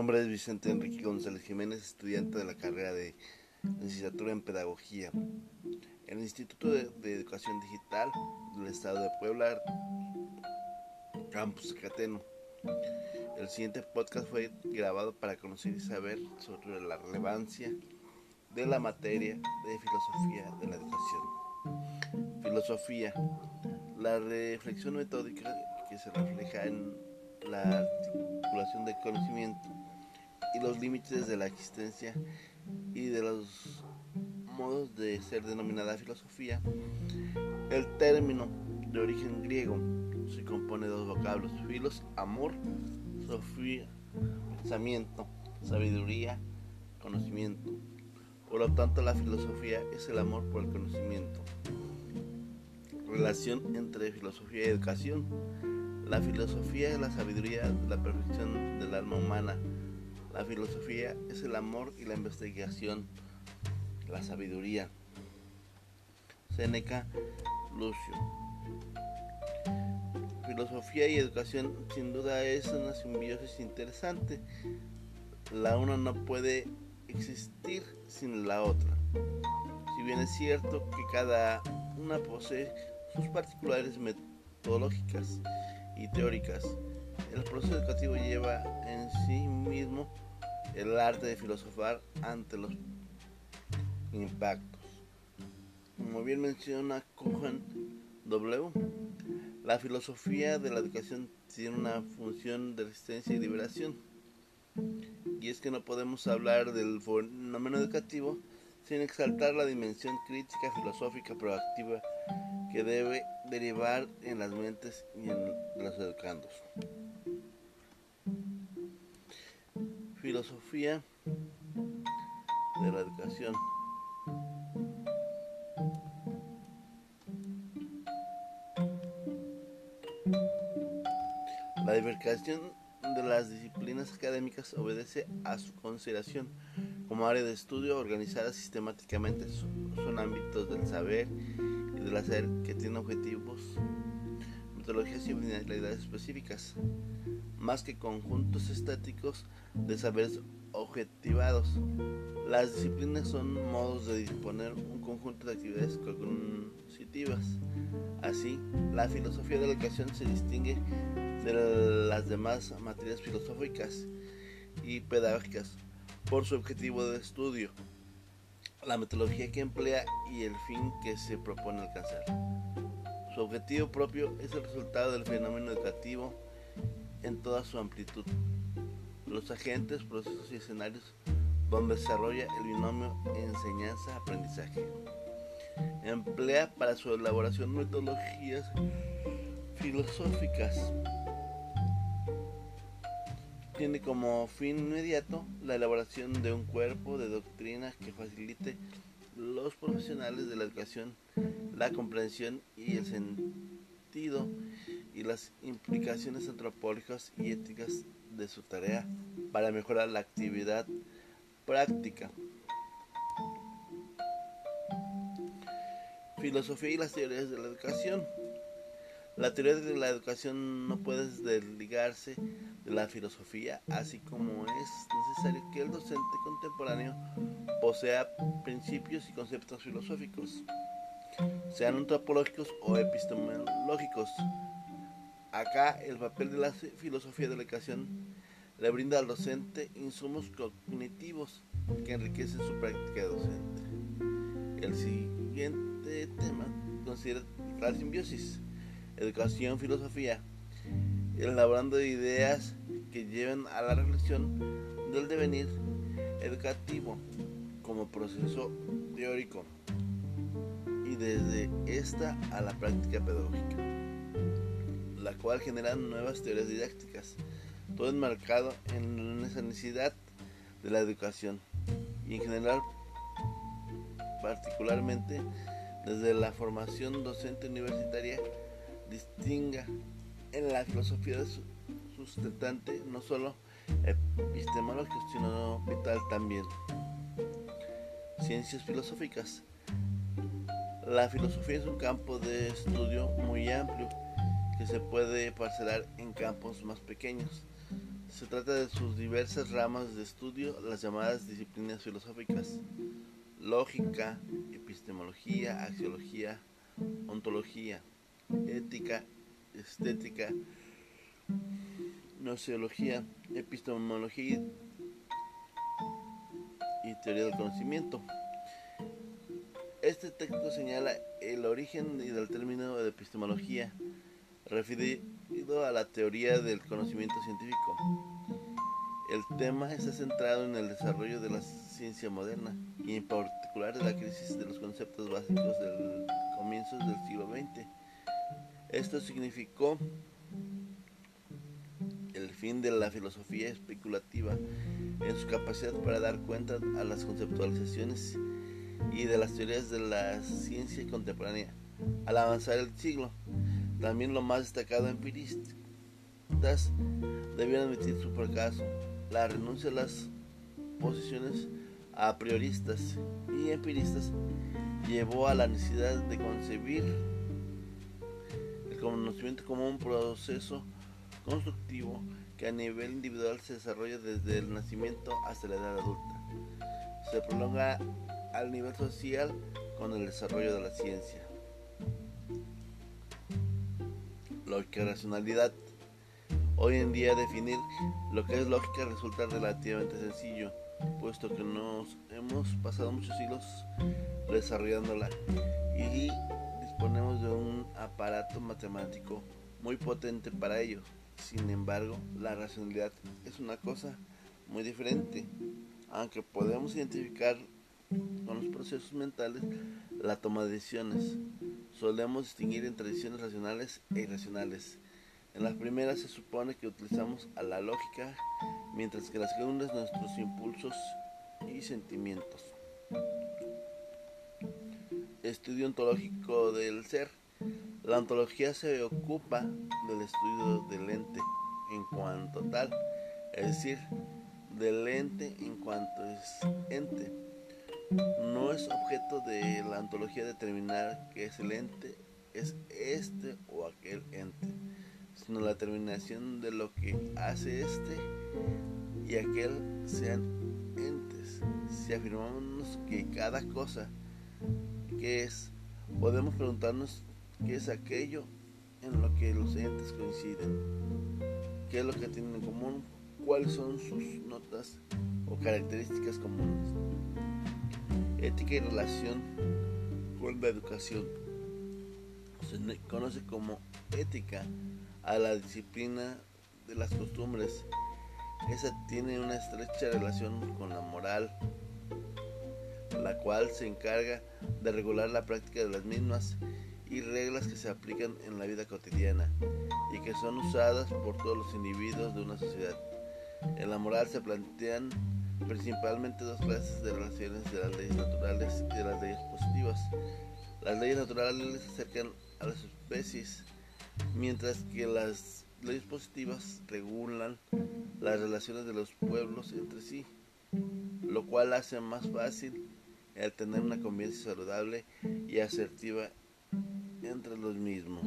nombre es Vicente Enrique González Jiménez, estudiante de la carrera de licenciatura en Pedagogía el Instituto de, Educación Digital del Estado de Puebla, Campus Cateno. El siguiente podcast fue grabado para conocer y saber sobre la relevancia de la materia de filosofía de la educación. Filosofía, la reflexión metódica que se refleja en la articulación del conocimiento y los límites de la existencia y de los modos de ser denominada filosofía. El término de origen griego se compone de dos vocablos, filos, amor, sofía, pensamiento, sabiduría, conocimiento. Por lo tanto, la filosofía es el amor por el conocimiento. Relación entre filosofía y educación. La filosofía es la sabiduría, la perfección del alma humana. La filosofía es el amor y la investigación, la sabiduría. Seneca Lucio. Filosofía y educación sin duda es una simbiosis interesante. La una no puede existir sin la otra. Si bien es cierto que cada una posee sus particulares metodológicas, y teóricas. El proceso educativo lleva en sí mismo el arte de filosofar ante los impactos. Como bien menciona Cohen W, la filosofía de la educación tiene una función de resistencia y liberación. Y es que no podemos hablar del fenómeno educativo sin exaltar la dimensión crítica, filosófica, proactiva que debe derivar en las mentes y en los educandos. Filosofía de la educación. La diversificación de las disciplinas académicas obedece a su consideración como área de estudio organizada sistemáticamente. Son ámbitos del saber del hacer que tiene objetivos, metodologías y finalidades específicas, más que conjuntos estáticos de saberes objetivados. Las disciplinas son modos de disponer un conjunto de actividades cognitivas. Así, la filosofía de la educación se distingue de las demás materias filosóficas y pedagógicas por su objetivo de estudio la metodología que emplea y el fin que se propone alcanzar. Su objetivo propio es el resultado del fenómeno educativo en toda su amplitud. Los agentes, procesos y escenarios donde desarrolla el binomio enseñanza-aprendizaje. Emplea para su elaboración metodologías filosóficas tiene como fin inmediato la elaboración de un cuerpo de doctrinas que facilite los profesionales de la educación la comprensión y el sentido y las implicaciones antropológicas y éticas de su tarea para mejorar la actividad práctica. Filosofía y las teorías de la educación. La teoría de la educación no puede desligarse de la filosofía, así como es necesario que el docente contemporáneo posea principios y conceptos filosóficos, sean antropológicos o epistemológicos. Acá el papel de la filosofía de la educación le brinda al docente insumos cognitivos que enriquecen su práctica docente. El siguiente tema considera la simbiosis, educación, filosofía elaborando ideas que lleven a la reflexión del devenir educativo como proceso teórico y desde esta a la práctica pedagógica, la cual genera nuevas teorías didácticas, todo enmarcado en esa necesidad de la educación y en general particularmente desde la formación docente universitaria distinga en la filosofía sustentante, no solo epistemológico, sino vital también. Ciencias filosóficas. La filosofía es un campo de estudio muy amplio que se puede parcelar en campos más pequeños. Se trata de sus diversas ramas de estudio, las llamadas disciplinas filosóficas, lógica, epistemología, axiología, ontología, ética, estética, nociología, epistemología y teoría del conocimiento. Este texto señala el origen del término de epistemología, referido a la teoría del conocimiento científico. El tema está centrado en el desarrollo de la ciencia moderna y en particular la crisis de los conceptos básicos del comienzos del siglo XX. Esto significó fin de la filosofía especulativa en su capacidad para dar cuenta a las conceptualizaciones y de las teorías de la ciencia contemporánea al avanzar el siglo. También lo más destacado empiristas debieron admitir su fracaso, la renuncia a las posiciones a prioristas y empiristas llevó a la necesidad de concebir el conocimiento como un proceso constructivo que a nivel individual se desarrolla desde el nacimiento hasta la edad adulta. Se prolonga al nivel social con el desarrollo de la ciencia. Lógica racionalidad. Hoy en día definir lo que es lógica resulta relativamente sencillo, puesto que nos hemos pasado muchos siglos desarrollándola y disponemos de un aparato matemático muy potente para ello. Sin embargo, la racionalidad es una cosa muy diferente. Aunque podemos identificar con los procesos mentales la toma de decisiones. Solemos distinguir entre decisiones racionales e irracionales. En las primeras se supone que utilizamos a la lógica, mientras que las segundas nuestros impulsos y sentimientos. Estudio ontológico del ser. La ontología se ocupa del estudio del ente en cuanto tal, es decir, del ente en cuanto es ente no es objeto de la ontología determinar que es el ente, es este o aquel ente, sino la determinación de lo que hace este y aquel sean entes. Si afirmamos que cada cosa que es, podemos preguntarnos qué es aquello en lo que los entes coinciden, qué es lo que tienen en común, cuáles son sus notas o características comunes ética y relación con la educación. Se conoce como ética a la disciplina de las costumbres. Esa tiene una estrecha relación con la moral, la cual se encarga de regular la práctica de las mismas y reglas que se aplican en la vida cotidiana y que son usadas por todos los individuos de una sociedad. En la moral se plantean principalmente dos clases de relaciones de las leyes naturales y de las leyes positivas. Las leyes naturales se acercan a las especies, mientras que las leyes positivas regulan las relaciones de los pueblos entre sí, lo cual hace más fácil el tener una convivencia saludable y asertiva entre los mismos.